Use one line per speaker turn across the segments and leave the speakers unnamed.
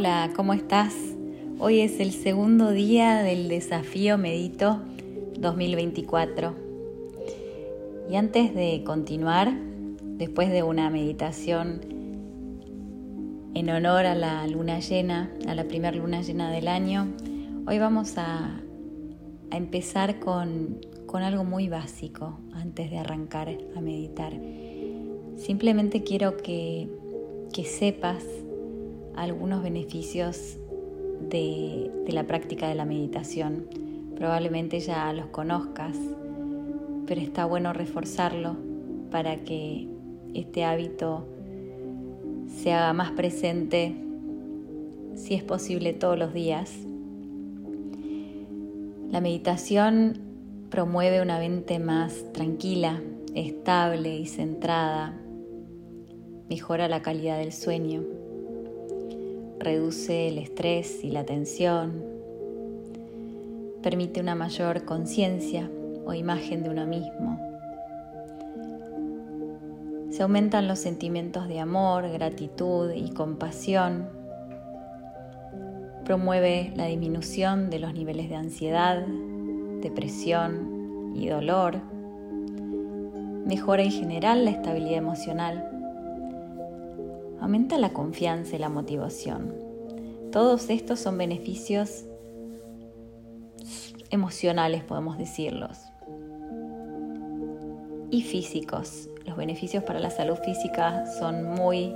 Hola, ¿cómo estás? Hoy es el segundo día del desafío Medito 2024. Y antes de continuar, después de una meditación en honor a la luna llena, a la primera luna llena del año, hoy vamos a, empezar con, algo muy básico antes de arrancar a meditar. Simplemente quiero que sepas algunos beneficios de, la práctica de la meditación. Probablemente ya los conozcas, pero está bueno reforzarlo para que este hábito se haga más presente, si es posible, todos los días. La meditación promueve una mente más tranquila, estable y centrada, mejora la calidad del sueño reduce el estrés y la tensión, permite una mayor conciencia o imagen de uno mismo. Se aumentan los sentimientos de amor, gratitud y compasión. Promueve la disminución de los niveles de ansiedad, depresión y dolor. Mejora en general la estabilidad emocional aumenta la confianza y la motivación. Todos estos son beneficios emocionales, podemos decirlos, y físicos. Los beneficios para la salud física son muy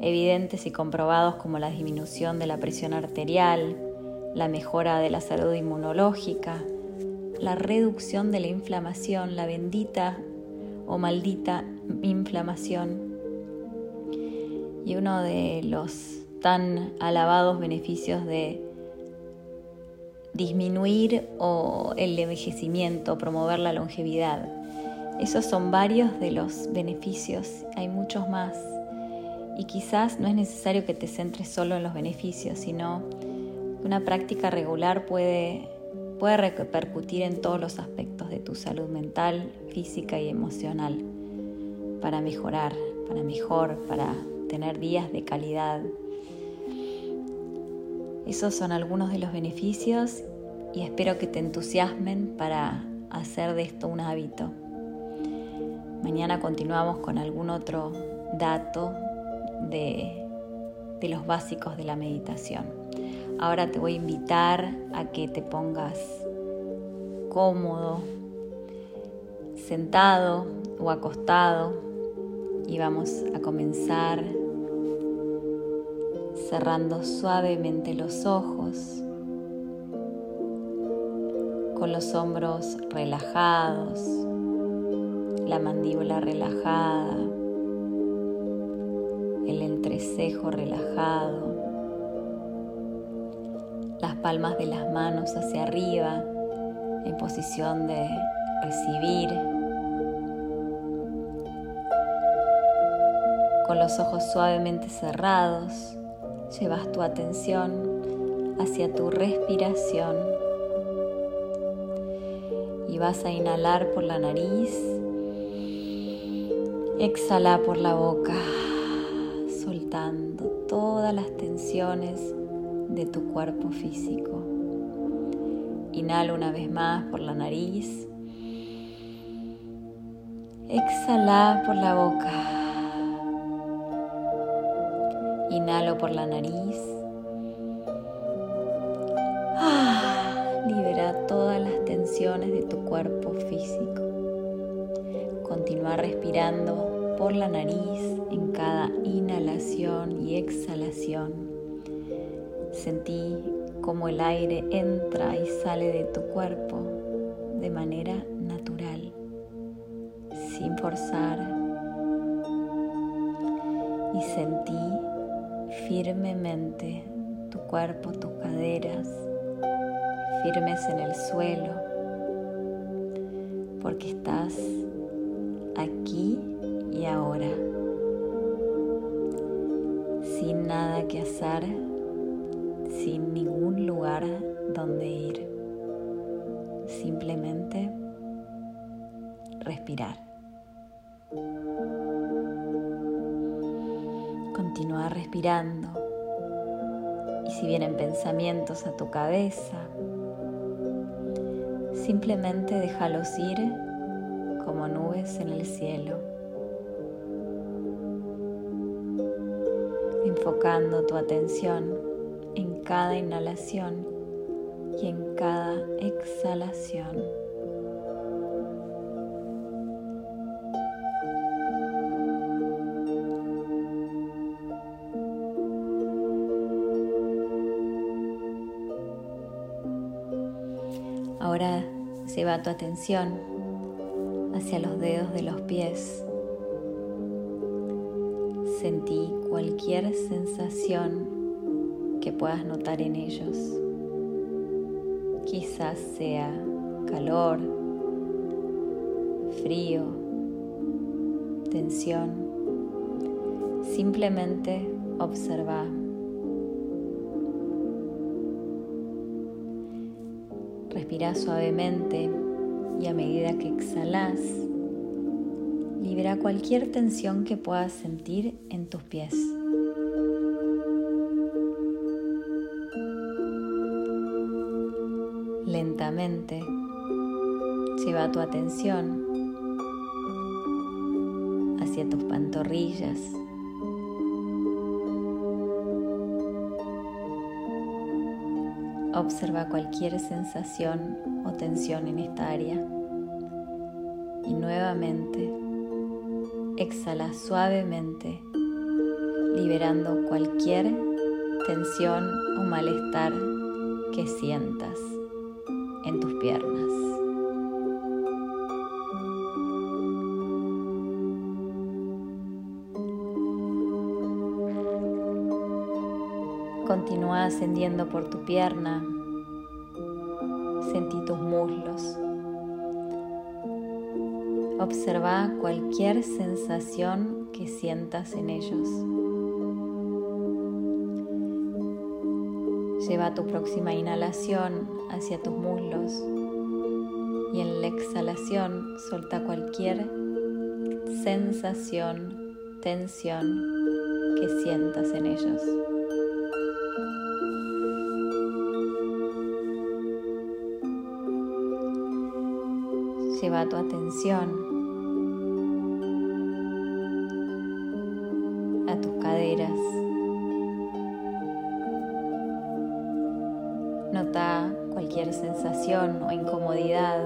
evidentes y comprobados como la disminución de la presión arterial, la mejora de la salud inmunológica, la reducción de la inflamación, la bendita o maldita inflamación y uno de los tan alabados beneficios de disminuir el envejecimiento, promover la longevidad. Esos son varios de los beneficios, hay muchos más. Y quizás no es necesario que te centres solo en los beneficios, sino una práctica regular puede, puede repercutir en todos los aspectos de tu salud mental, física y emocional para mejorar, para mejor, para tener días de calidad. Esos son algunos de los beneficios y espero que te entusiasmen para hacer de esto un hábito. Mañana continuamos con algún otro dato de, de los básicos de la meditación. Ahora te voy a invitar a que te pongas cómodo, sentado o acostado y vamos a comenzar cerrando suavemente los ojos, con los hombros relajados, la mandíbula relajada, el entrecejo relajado, las palmas de las manos hacia arriba en posición de recibir Con los ojos suavemente cerrados, llevas tu atención hacia tu respiración y vas a inhalar por la nariz, exhala por la boca, soltando todas las tensiones de tu cuerpo físico. Inhala una vez más por la nariz. Exhala por la boca. Inhalo por la nariz. Ah, libera todas las tensiones de tu cuerpo físico. Continúa respirando por la nariz en cada inhalación y exhalación. Sentí como el aire entra y sale de tu cuerpo de manera natural, sin forzar. Y sentí firmemente tu cuerpo, tus caderas, firmes en el suelo, porque estás aquí y ahora, sin nada que hacer, sin ningún lugar donde ir, simplemente respirar. Continúa respirando Y si vienen pensamientos a tu cabeza, simplemente déjalos ir como nubes en el cielo, enfocando tu atención en cada inhalación y en cada exhalación. Tu atención hacia los dedos de los pies. Sentí cualquier sensación que puedas notar en ellos. Quizás sea calor, frío, tensión. Simplemente observa. Respira suavemente y a medida que exhalas, libera cualquier tensión que puedas sentir en tus pies. Lentamente lleva tu atención hacia tus pantorrillas Observa cualquier sensación o tensión en esta área. Y nuevamente exhala suavemente, liberando cualquier tensión o malestar que sientas en tus piernas. Continúa ascendiendo por tu pierna. Sentí tus muslos. Observa cualquier sensación que sientas en ellos. Lleva tu próxima inhalación hacia tus muslos y en la exhalación solta cualquier sensación, tensión que sientas en ellos. Lleva tu atención a tus caderas. Nota cualquier sensación o incomodidad.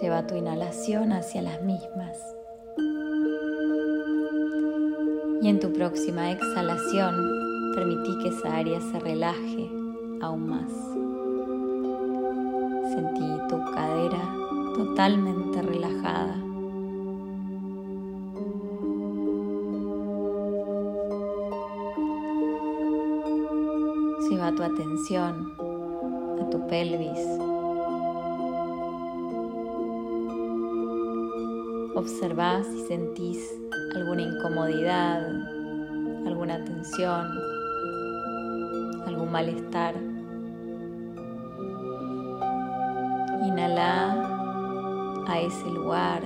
Lleva tu inhalación hacia las mismas. Y en tu próxima exhalación, permití que esa área se relaje aún más. Sentí tu cadera totalmente relajada. Lleva tu atención a tu pelvis. Observa si sentís alguna incomodidad, alguna tensión, algún malestar. Ese lugar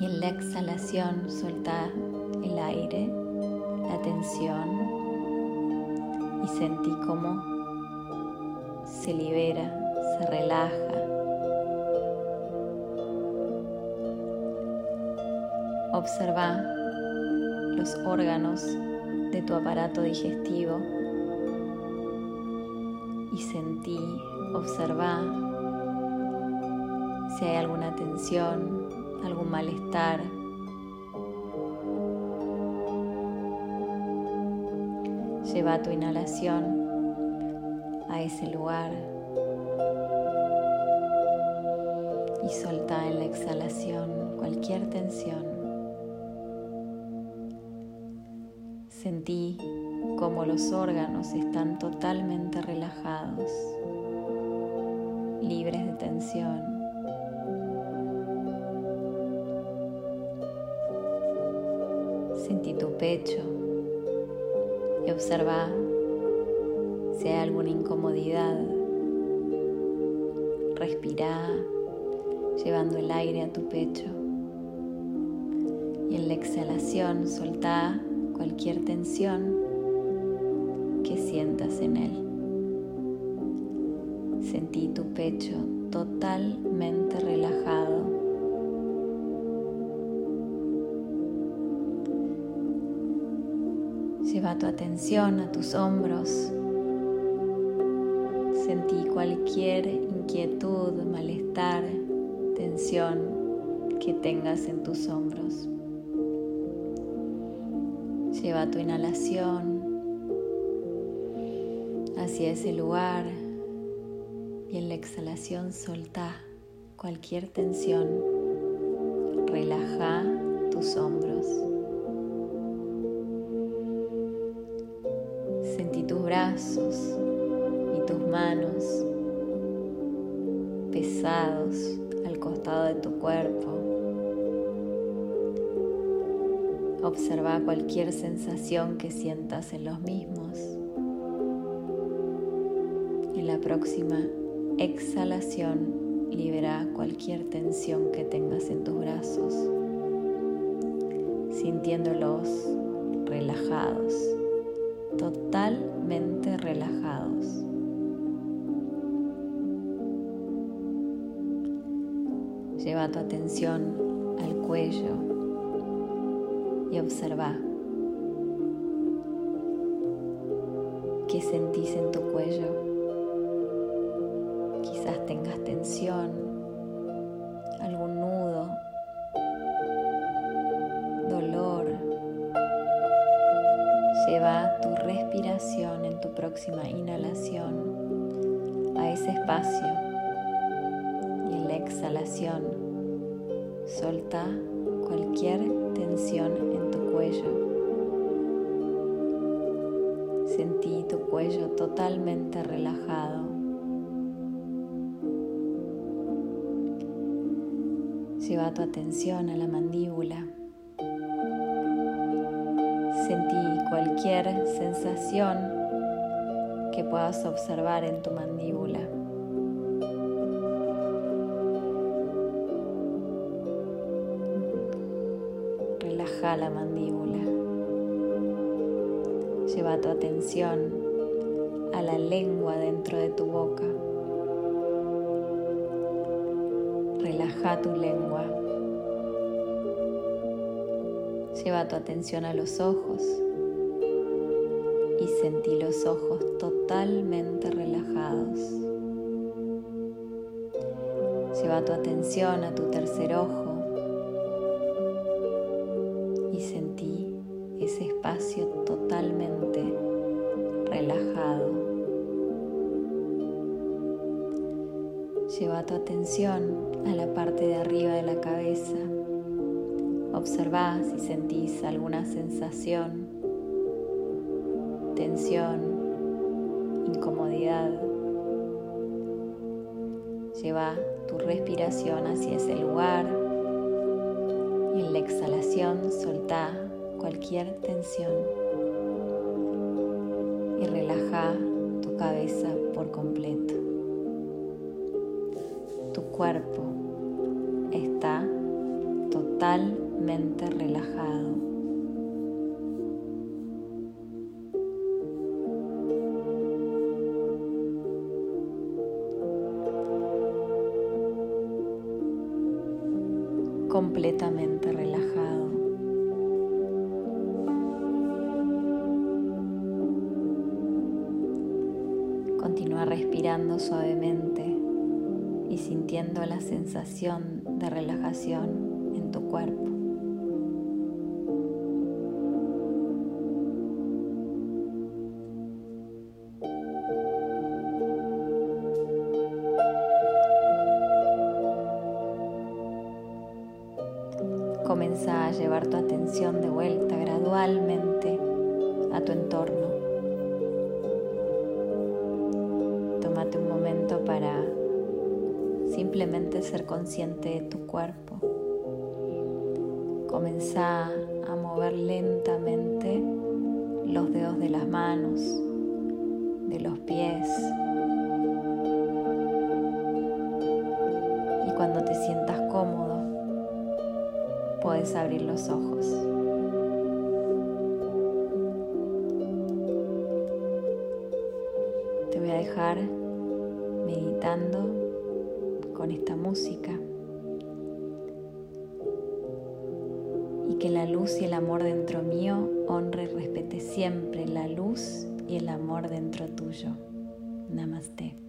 y en la exhalación solta el aire, la tensión y sentí cómo se libera, se relaja. Observa los órganos de tu aparato digestivo y sentí, observa si hay alguna tensión, algún malestar. Lleva tu inhalación a ese lugar y solta en la exhalación cualquier tensión. Sentí como los órganos están totalmente relajados, libres de tensión. Sentí tu pecho y observa si hay alguna incomodidad. Respira llevando el aire a tu pecho Y en la exhalación soltá cualquier tensión que sientas en él. Sentí tu pecho totalmente relajado. Tu atención a tus hombros. Sentí cualquier inquietud, malestar, tensión que tengas en tus hombros. Lleva tu inhalación hacia ese lugar y en la exhalación soltá cualquier tensión. Relaja tus hombros. Manos pesados al costado de tu cuerpo. Observa cualquier sensación que sientas en los mismos. En la próxima exhalación libera cualquier tensión que tengas en tus brazos, sintiéndolos relajados, totalmente relajados. Lleva tu atención al cuello y observa qué sentís en tu cuello tengas tensión, algún nudo, dolor. Lleva tu respiración en tu próxima inhalación a ese espacio exhalación solta cualquier tensión en tu cuello. Sentí tu cuello totalmente relajado. Lleva tu atención a la mandíbula. Sentí cualquier sensación que puedas observar en tu mandíbula. La mandíbula. Lleva tu atención a la lengua dentro de tu boca. Relaja tu lengua. Lleva tu atención a los ojos y sentí los ojos totalmente relajados. Lleva tu atención a tu tercer ojo atención a la parte de arriba de la cabeza. Observa si sentís alguna sensación, tensión, incomodidad. Lleva tu respiración hacia ese lugar y en la exhalación soltá cualquier tensión y relaja tu cabeza por completo. Cuerpo está totalmente relajado. completamente relajado. Continúa respirando suavemente y sintiendo la sensación de relajación en tu cuerpo. Comienza a llevar tu atención de vuelta gradualmente a tu entorno. Simplemente ser consciente de tu cuerpo. Comenzá a mover lentamente los dedos de las manos, de los pies. Y cuando te sientas cómodo, puedes abrir los ojos. Te voy a dejar meditando esta música y que la luz y el amor dentro mío honre y respete siempre la luz y el amor dentro tuyo. Namaste.